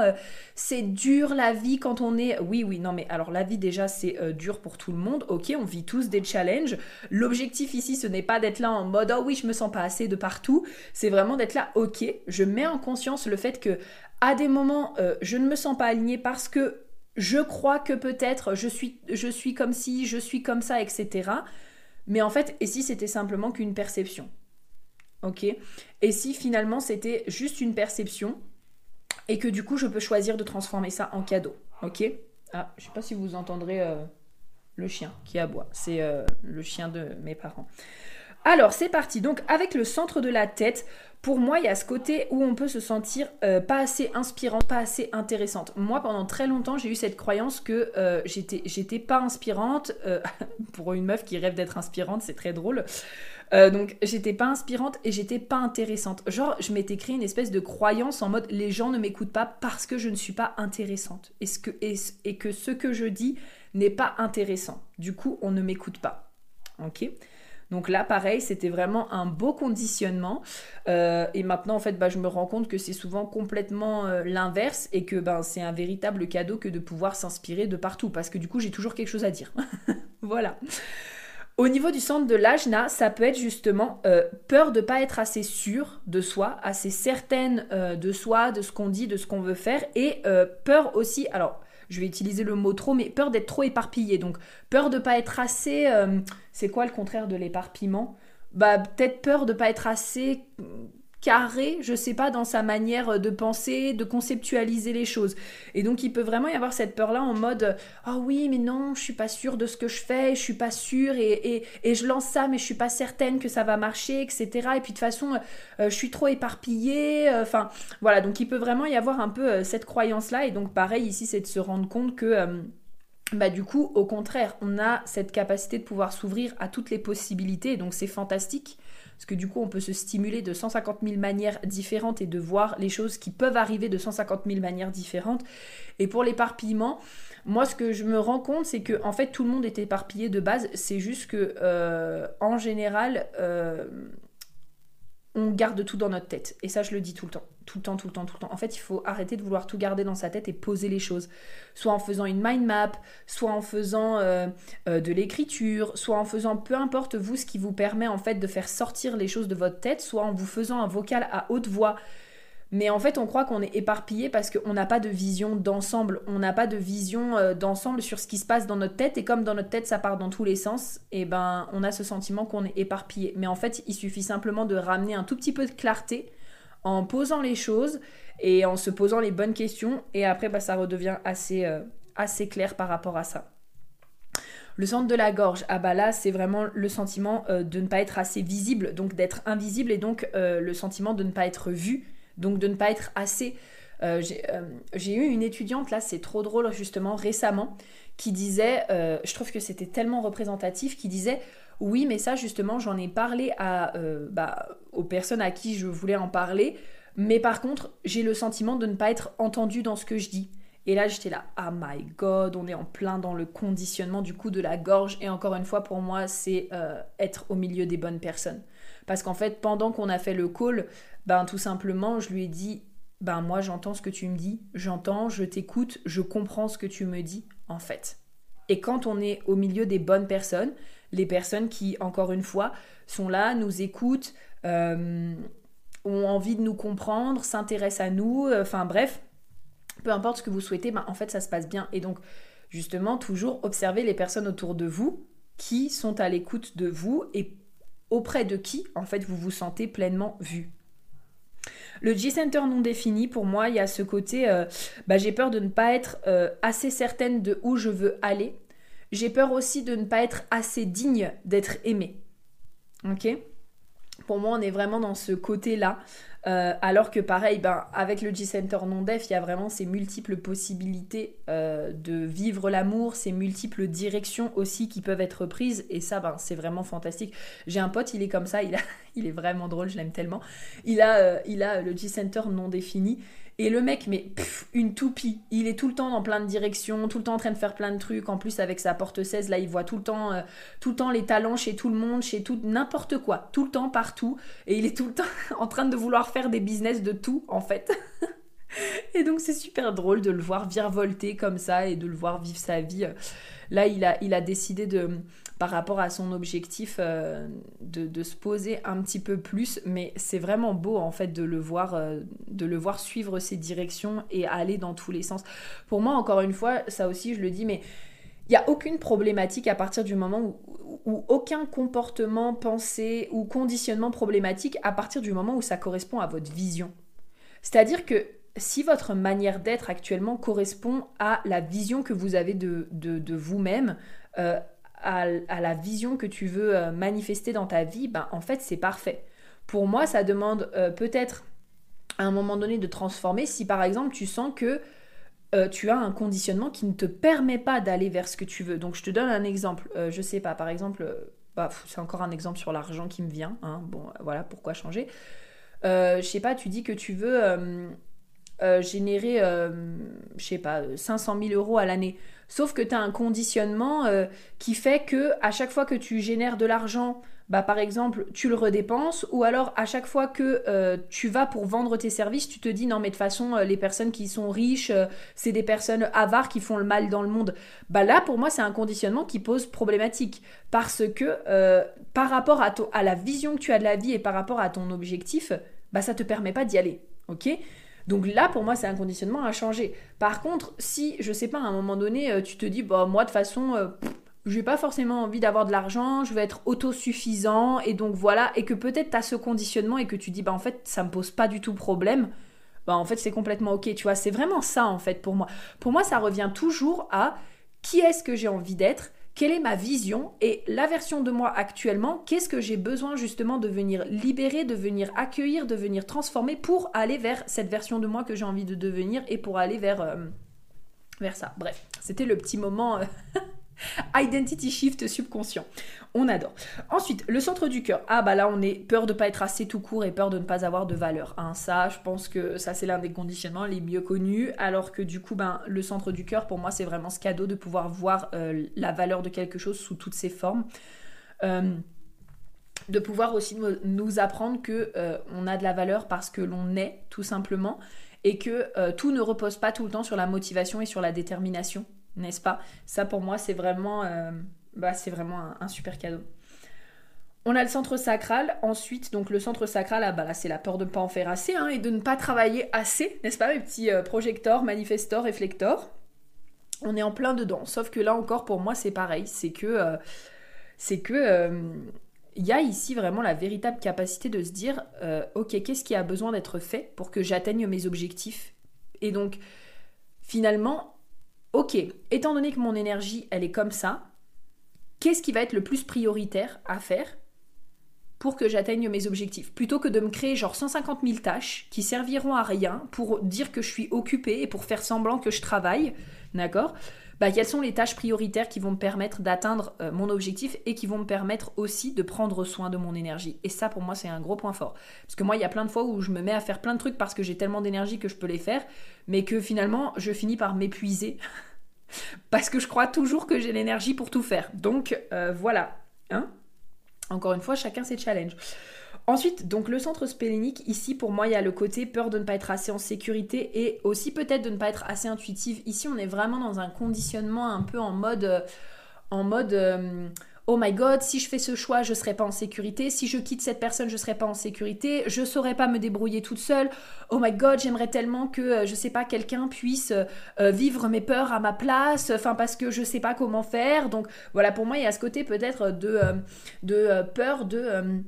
c'est dur la vie quand on est. Oui, oui, non, mais alors la vie, déjà, c'est dur pour tout le monde. Ok, on vit tous des challenges. L'objectif ici, ce n'est pas d'être là en mode Oh oui, je me sens pas assez de partout. C'est vraiment d'être là, ok, je mets en conscience le fait que à des moments, euh, je ne me sens pas alignée parce que je crois que peut-être je suis, comme si, je suis comme ça, etc. Mais en fait, et si c'était simplement qu'une perception? Ok Et si finalement c'était juste une perception et que du coup je peux choisir de transformer ça en cadeau? Ok Ah, je sais pas si vous entendrez euh, le chien qui aboie. C'est euh, le chien de mes parents. Alors, c'est parti. Donc, avec le centre de la tête, pour moi, il y a ce côté où on peut se sentir euh, pas assez inspirante, pas assez intéressante. Moi, pendant très longtemps, j'ai eu cette croyance que euh, j'étais, j'étais pas inspirante. Euh, [LAUGHS] pour une meuf qui rêve d'être inspirante, c'est très drôle. donc, j'étais pas inspirante et j'étais pas intéressante. Genre, je m'étais créé une espèce de croyance en mode les gens ne m'écoutent pas parce que je ne suis pas intéressante. Et, ce que, et que ce que je dis n'est pas intéressant. Du coup, on ne m'écoute pas. Ok? Donc là, pareil, c'était vraiment un beau conditionnement. Euh, et maintenant, en fait, bah, je me rends compte que c'est souvent complètement euh, l'inverse et que ben, c'est un véritable cadeau que de pouvoir s'inspirer de partout. Parce que du coup, j'ai toujours quelque chose à dire. [LAUGHS] voilà. Au niveau du centre de l'ajna, ça peut être justement euh, peur de ne pas être assez sûre de soi, assez certaine de soi, de ce qu'on dit, de ce qu'on veut faire, et peur aussi, alors je vais utiliser le mot trop, mais peur d'être trop éparpillé. Donc peur de pas être assez. Euh, c'est quoi le contraire de l'éparpillement? Bah peut-être peur de pas être assez carré, je sais pas, dans sa manière de penser, de conceptualiser les choses. Et donc il peut vraiment y avoir cette peur-là en mode Ah oui, mais non, je suis pas sûre de ce que je fais, je suis pas sûre, et, et, je lance ça, mais je suis pas certaine que ça va marcher, etc. Et puis de toute façon, euh, je suis trop éparpillée. Euh, enfin, voilà, donc il peut vraiment y avoir un peu euh, cette croyance-là. Et donc pareil, ici, c'est de se rendre compte que. bah du coup, au contraire, on a cette capacité de pouvoir s'ouvrir à toutes les possibilités, donc c'est fantastique parce que du coup on peut se stimuler de 150 000 manières différentes et de voir les choses qui peuvent arriver de 150 000 manières différentes. Et pour l'éparpillement, moi ce que je me rends compte c'est que en fait tout le monde est éparpillé de base, c'est juste que euh, en général euh, on garde tout dans notre tête. Et ça, je le dis tout le temps. Tout le temps, tout le temps, tout le temps. En fait, il faut arrêter de vouloir tout garder dans sa tête et poser les choses. Soit en faisant une mind map, soit en faisant euh, euh, de l'écriture, soit en faisant peu importe vous ce qui vous permet en fait de faire sortir les choses de votre tête, soit en vous faisant un vocal à haute voix mais en fait, on croit qu'on est éparpillé parce qu'on n'a pas de vision d'ensemble. On n'a pas de vision euh, d'ensemble sur ce qui se passe dans notre tête. Et comme dans notre tête, ça part dans tous les sens, et eh ben, on a ce sentiment qu'on est éparpillé. Mais en fait, il suffit simplement de ramener un tout petit peu de clarté en posant les choses et en se posant les bonnes questions. Et après, bah, ça redevient assez, euh, assez clair par rapport à ça. Le centre de la gorge, ah bah là c'est vraiment le sentiment euh, de ne pas être assez visible, donc d'être invisible et donc le sentiment de ne pas être vu donc de ne pas être assez... Euh, euh, j'ai eu une étudiante, là c'est trop drôle justement, récemment, qui disait, euh, je trouve que c'était tellement représentatif, qui disait, oui mais ça justement j'en ai parlé à, bah, aux personnes à qui je voulais en parler, mais par contre j'ai le sentiment de ne pas être entendue dans ce que je dis. Et là, j'étais là, ah my god, on est en plein dans le conditionnement du coup de la gorge. Et encore une fois, pour moi, c'est être au milieu des bonnes personnes. Parce qu'en fait, pendant qu'on a fait le call, ben tout simplement, je lui ai dit, ben moi j'entends ce que tu me dis, j'entends, je t'écoute, je comprends ce que tu me dis, en fait. Et quand on est au milieu des bonnes personnes, les personnes qui, encore une fois, sont là, nous écoutent, euh, ont envie de nous comprendre, s'intéressent à nous, euh, enfin bref, peu importe ce que vous souhaitez, ben, en fait ça se passe bien. Et donc, justement, toujours observer les personnes autour de vous qui sont à l'écoute de vous et auprès de qui, en fait, vous vous sentez pleinement vu. Le G-Center non défini, pour moi, il y a ce côté, euh, bah, j'ai peur de ne pas être euh, assez certaine de où je veux aller. J'ai peur aussi de ne pas être assez digne d'être aimée. Ok? Pour moi, on est vraiment dans ce côté-là. Euh, alors que pareil, ben, avec le G-Center non-def, il y a vraiment ces multiples possibilités euh, de vivre l'amour, ces multiples directions aussi qui peuvent être prises. Et ça, ben, c'est vraiment fantastique. J'ai un pote, il est comme ça, il, [LAUGHS] est vraiment drôle, je l'aime tellement. Il a, euh, il a le G-Center non défini. Et le mec, mais une toupie. Il est tout le temps dans plein de directions, tout le temps en train de faire plein de trucs. En plus, avec sa porte 16, là, il voit tout le temps, euh, tout le temps les talents chez tout le monde, chez tout, n'importe quoi. Tout le temps, partout. Et il est tout le temps [LAUGHS] en train de vouloir faire des business de tout, en fait. [LAUGHS] et donc, c'est super drôle de le voir virevolter comme ça et de le voir vivre sa vie. Là, il a, il a décidé de par rapport à son objectif euh, de, se poser un petit peu plus. Mais c'est vraiment beau en fait de le voir, euh, de le voir suivre ses directions et aller dans tous les sens. Pour moi, encore une fois, ça aussi je le dis, mais il n'y a aucune problématique à partir du moment où, aucun comportement, pensée ou conditionnement problématique à partir du moment où ça correspond à votre vision. C'est-à-dire que si votre manière d'être actuellement correspond à la vision que vous avez de, de, vous-même, euh, à, la vision que tu veux euh, manifester dans ta vie, ben, en fait, c'est parfait. Pour moi, ça demande euh, peut-être à un moment donné de transformer si par exemple tu sens que euh, tu as un conditionnement qui ne te permet pas d'aller vers ce que tu veux. Donc je te donne un exemple. je sais pas, par exemple, bah, c'est encore un exemple sur l'argent qui me vient. Hein. Bon, voilà, pourquoi changer Je sais pas, tu dis que tu veux générer, je sais pas, 500 000 euros à l'année. Sauf que tu as un conditionnement euh, qui fait que à chaque fois que tu génères de l'argent, bah par exemple, tu le redépenses ou alors à chaque fois que euh, tu vas pour vendre tes services, tu te dis non mais de toute façon euh, les personnes qui sont riches, c'est des personnes avares qui font le mal dans le monde. Bah là pour moi, c'est un conditionnement qui pose problématique parce que par rapport à, à la vision que tu as de la vie et par rapport à ton objectif, bah ça te permet pas d'y aller. OK? Donc là, pour moi, c'est un conditionnement à changer. Par contre, si, je sais pas, à un moment donné, euh, tu te dis, bah, moi, de façon, euh, je n'ai pas forcément envie d'avoir de l'argent, je veux être autosuffisant, et donc voilà, et que peut-être tu as ce conditionnement et que tu dis, bah, en fait, ça me pose pas du tout problème, bah, en fait, c'est complètement ok, tu vois, c'est vraiment ça, en fait, pour moi. Pour moi, ça revient toujours à qui est-ce que j'ai envie d'être quelle est ma vision et la version de moi actuellement, qu'est-ce que j'ai besoin justement de venir libérer, de venir accueillir, de venir transformer pour aller vers cette version de moi que j'ai envie de devenir et pour aller vers, euh, vers ça? Bref, c'était le petit moment euh, [LAUGHS] [LAUGHS] Identity shift subconscient. On adore. Ensuite, le centre du cœur. Ah bah là, on est peur de pas être assez tout court et peur de ne pas avoir de valeur. Hein. Ça, je pense que ça c'est l'un des conditionnements les mieux connus. Alors que du coup, ben, le centre du cœur, pour moi, c'est vraiment ce cadeau de pouvoir voir euh, la valeur de quelque chose sous toutes ses formes. Euh, de pouvoir aussi nous, apprendre que euh, on a de la valeur parce que l'on est tout simplement et que tout ne repose pas tout le temps sur la motivation et sur la détermination n'est-ce pas? Ça pour moi c'est vraiment, euh, bah, c'est vraiment un, super cadeau. On a le centre sacral. Ensuite, donc le centre sacral, ah, bah là, c'est la peur de ne pas en faire assez hein, et de ne pas travailler assez, n'est-ce pas, mes petits euh, projecteurs, manifestors, réflecteurs. On est en plein dedans. Sauf que là encore, pour moi, c'est pareil. C'est que, euh, c'est que, il y a ici vraiment la véritable capacité de se dire, ok, qu'est-ce qui a besoin d'être fait pour que j'atteigne mes objectifs? Et donc, finalement, ok, étant donné que mon énergie, elle est comme ça, qu'est-ce qui va être le plus prioritaire à faire pour que j'atteigne mes objectifs Plutôt que de me créer genre 150 000 tâches qui serviront à rien pour dire que je suis occupée et pour faire semblant que je travaille, d'accord bah, quelles sont les tâches prioritaires qui vont me permettre d'atteindre euh, mon objectif et qui vont me permettre aussi de prendre soin de mon énergie? Et ça, pour moi, c'est un gros point fort. Parce que moi, il y a plein de fois où je me mets à faire plein de trucs parce que j'ai tellement d'énergie que je peux les faire, mais que finalement, je finis par m'épuiser. [LAUGHS] parce que je crois toujours que j'ai l'énergie pour tout faire. Donc, euh, voilà. Hein Encore une fois, chacun ses challenges. Ensuite, donc le centre splénique, ici pour moi il y a le côté peur de ne pas être assez en sécurité et aussi peut-être de ne pas être assez intuitive. Ici on est vraiment dans un conditionnement un peu en mode... Euh, en mode euh, oh my god, si je fais ce choix, je serai pas en sécurité. Si je quitte cette personne, je serai pas en sécurité. Je saurais pas me débrouiller toute seule. Oh my god, j'aimerais tellement que, euh, je sais pas, quelqu'un puisse vivre mes peurs à ma place. Enfin, parce que je sais pas comment faire. Donc voilà, pour moi, il y a ce côté peut-être de, de peur de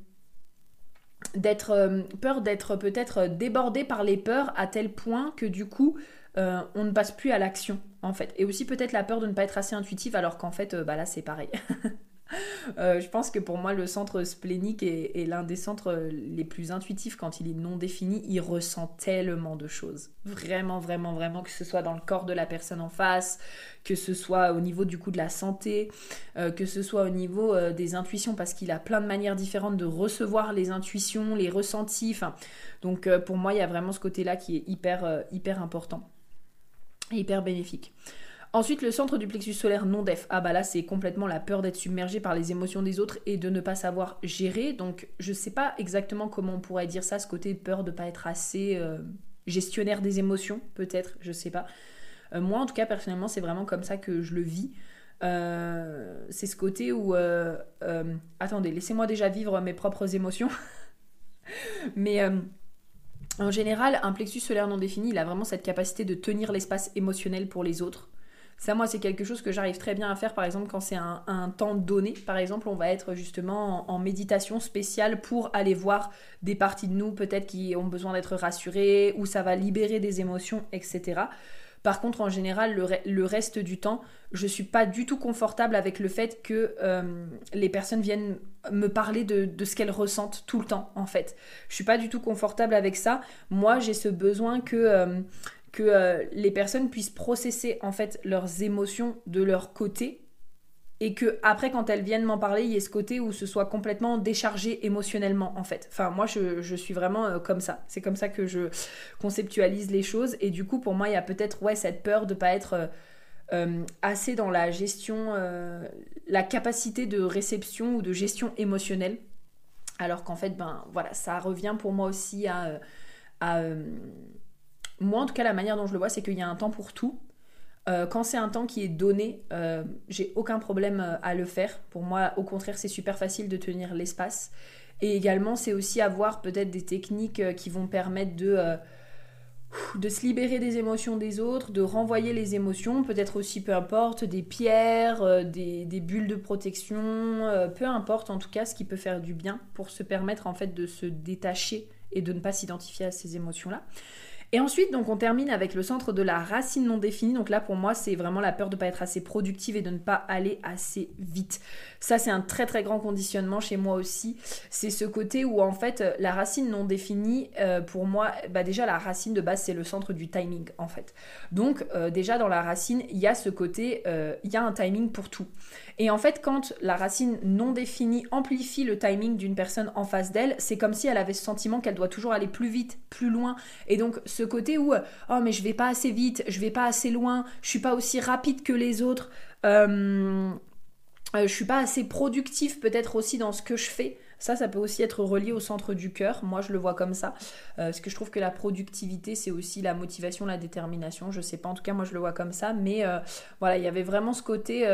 d'être euh, peur d'être peut-être débordé par les peurs à tel point que du coup euh, on ne passe plus à l'action en fait et aussi peut-être la peur de ne pas être assez intuitive alors qu'en fait euh, bah là c'est pareil [LAUGHS] [LAUGHS] Euh, je pense que pour moi, le centre splénique est, l'un des centres les plus intuitifs quand il est non défini. Il ressent tellement de choses. Vraiment, vraiment, vraiment, que ce soit dans le corps de la personne en face, que ce soit au niveau du coup de la santé, euh, que ce soit au niveau euh, des intuitions, parce qu'il a plein de manières différentes de recevoir les intuitions, les ressentis. donc pour moi, il y a vraiment ce côté-là qui est hyper, hyper important, hyper bénéfique. Ensuite, le centre du plexus solaire non def. Ah bah là, c'est complètement la peur d'être submergé par les émotions des autres et de ne pas savoir gérer. Donc, je sais pas exactement comment on pourrait dire ça, ce côté peur de pas être assez euh, gestionnaire des émotions, peut-être, je sais pas. Euh, moi, en tout cas, personnellement, c'est vraiment comme ça que je le vis. Euh, c'est ce côté où... attendez, laissez-moi déjà vivre mes propres émotions. [LAUGHS] Mais... En général, un plexus solaire non défini, il a vraiment cette capacité de tenir l'espace émotionnel pour les autres. Ça, moi, c'est quelque chose que j'arrive très bien à faire, par exemple, quand c'est un, temps donné. Par exemple, on va être justement en, méditation spéciale pour aller voir des parties de nous, peut-être qui ont besoin d'être rassurées, ou ça va libérer des émotions, etc. Par contre, en général, le, reste du temps, je suis pas du tout confortable avec le fait que euh, les personnes viennent me parler de, ce qu'elles ressentent tout le temps, en fait. Je suis pas du tout confortable avec ça. Moi, j'ai ce besoin que, euh, que euh, les personnes puissent processer, en fait, leurs émotions de leur côté et que après quand elles viennent m'en parler il y ait ce côté où ce soit complètement déchargé émotionnellement en fait. Enfin moi je, suis vraiment euh, comme ça. C'est comme ça que je conceptualise les choses et du coup pour moi il y a peut-être ouais cette peur de pas être euh, assez dans la gestion la capacité de réception ou de gestion émotionnelle. Alors qu'en fait ben voilà ça revient pour moi aussi à moi en tout cas la manière dont je le vois c'est qu'il y a un temps pour tout euh, quand c'est un temps qui est donné, euh, j'ai aucun problème euh, à le faire. Pour moi, au contraire, c'est super facile de tenir l'espace. Et également, c'est aussi avoir peut-être des techniques qui vont permettre de, se libérer des émotions des autres, de renvoyer les émotions, peut-être aussi, peu importe, des pierres, des, des, bulles de protection, peu importe en tout cas ce qui peut faire du bien pour se permettre en fait de se détacher et de ne pas s'identifier à ces émotions-là. Et ensuite, donc, on termine avec le centre de la racine non définie. Donc là, pour moi, c'est vraiment la peur de ne pas être assez productive et de ne pas aller assez vite. Ça, c'est un très très grand conditionnement chez moi aussi. C'est ce côté où, en fait, la racine non définie, euh, pour moi, bah déjà, la racine de base, c'est le centre du timing, en fait. Donc, euh, déjà, dans la racine, il y a ce côté, euh, il y a un timing pour tout. Et en fait, quand la racine non définie amplifie le timing d'une personne en face d'elle, c'est comme si elle avait ce sentiment qu'elle doit toujours aller plus vite, plus loin. Et donc, ce côté où, oh, mais je vais pas assez vite, je vais pas assez loin, je suis pas aussi rapide que les autres, euh, euh, je suis pas assez productif peut-être aussi dans ce que je fais. Ça, ça peut aussi être relié au centre du cœur. Moi, je le vois comme ça. Euh, parce que je trouve que la productivité, c'est aussi la motivation, la détermination. Je sais pas, en tout cas, moi, je le vois comme ça. Mais voilà, il y avait vraiment ce côté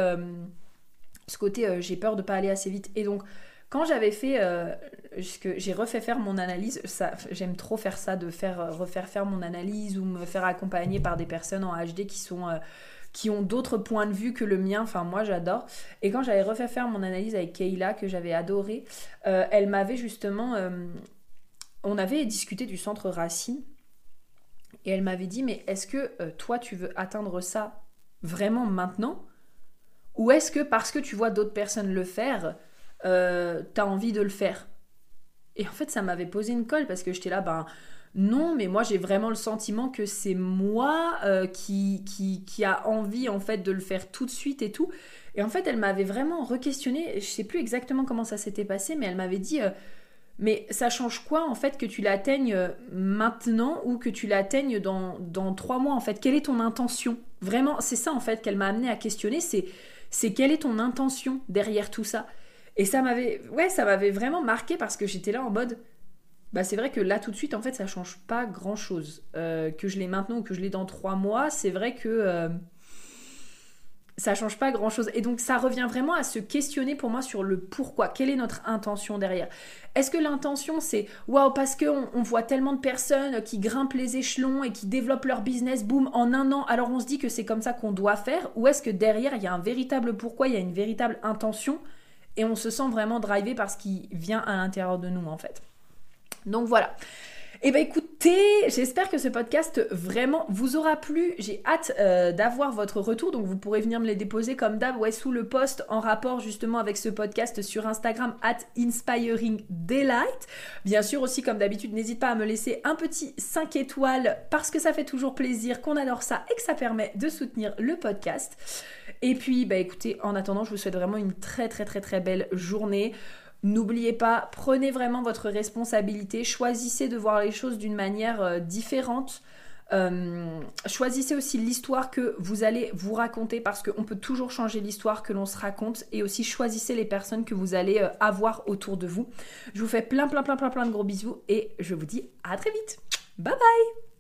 ce côté euh, j'ai peur de pas aller assez vite. Et donc, quand j'avais fait, euh, j'ai refait faire mon analyse, ça, j'aime trop faire ça, de faire euh, refaire faire mon analyse ou me faire accompagner par des personnes en HD qui sont qui ont d'autres points de vue que le mien. Enfin, moi, j'adore. Et quand j'avais refait faire mon analyse avec Kayla, que j'avais adoré, elle m'avait justement. on avait discuté du centre racine. Et elle m'avait dit Mais est-ce que toi, tu veux atteindre ça vraiment maintenant? Ou est-ce que parce que tu vois d'autres personnes le faire, euh, t'as envie de le faire? Et en fait, ça m'avait posé une colle parce que j'étais là, ben non, mais moi j'ai vraiment le sentiment que c'est moi euh, qui, qui, a envie en fait de le faire tout de suite et tout. Et en fait, elle m'avait vraiment re-questionné, je sais plus exactement comment ça s'était passé, mais elle m'avait dit, euh, mais ça change quoi en fait que tu l'atteignes maintenant ou que tu l'atteignes dans, dans trois mois en fait? Quelle est ton intention? Vraiment, c'est ça en fait qu'elle m'a amené à questionner, c'est c'est quelle est ton intention derrière tout ça? Et ça m'avait, ouais, ça m'avait vraiment marqué parce que j'étais là en mode, bah c'est vrai que là tout de suite en fait ça change pas grand chose. Euh, que je l'ai maintenant ou que je l'ai dans trois mois, c'est vrai que euh, ça change pas grand chose. Et donc ça revient vraiment à se questionner pour moi sur le pourquoi. Quelle est notre intention derrière? Est-ce que l'intention c'est waouh parce qu'on on voit tellement de personnes qui grimpent les échelons et qui développent leur business boom en un an, alors on se dit que c'est comme ça qu'on doit faire Ou est-ce que derrière il y a un véritable pourquoi, il y a une véritable intention et on se sent vraiment drivé par ce qui vient à l'intérieur de nous en fait? Donc voilà. Eh bien écoutez, j'espère que ce podcast vraiment vous aura plu. J'ai hâte euh, d'avoir votre retour, donc vous pourrez venir me les déposer comme d'hab ouais, sous le post en rapport justement avec ce podcast sur Instagram at Inspiring Delight. Bien sûr aussi comme d'habitude, n'hésite pas à me laisser un petit 5 étoiles parce que ça fait toujours plaisir, qu'on adore ça et que ça permet de soutenir le podcast. Et puis bah écoutez, en attendant, je vous souhaite vraiment une très très très très belle journée. N'oubliez pas, prenez vraiment votre responsabilité, choisissez de voir les choses d'une manière euh, différente. Euh, choisissez aussi l'histoire que vous allez vous raconter parce qu'on peut toujours changer l'histoire que l'on se raconte et aussi choisissez les personnes que vous allez euh, avoir autour de vous. Je vous fais plein plein plein plein plein de gros bisous et je vous dis à très vite. Bye bye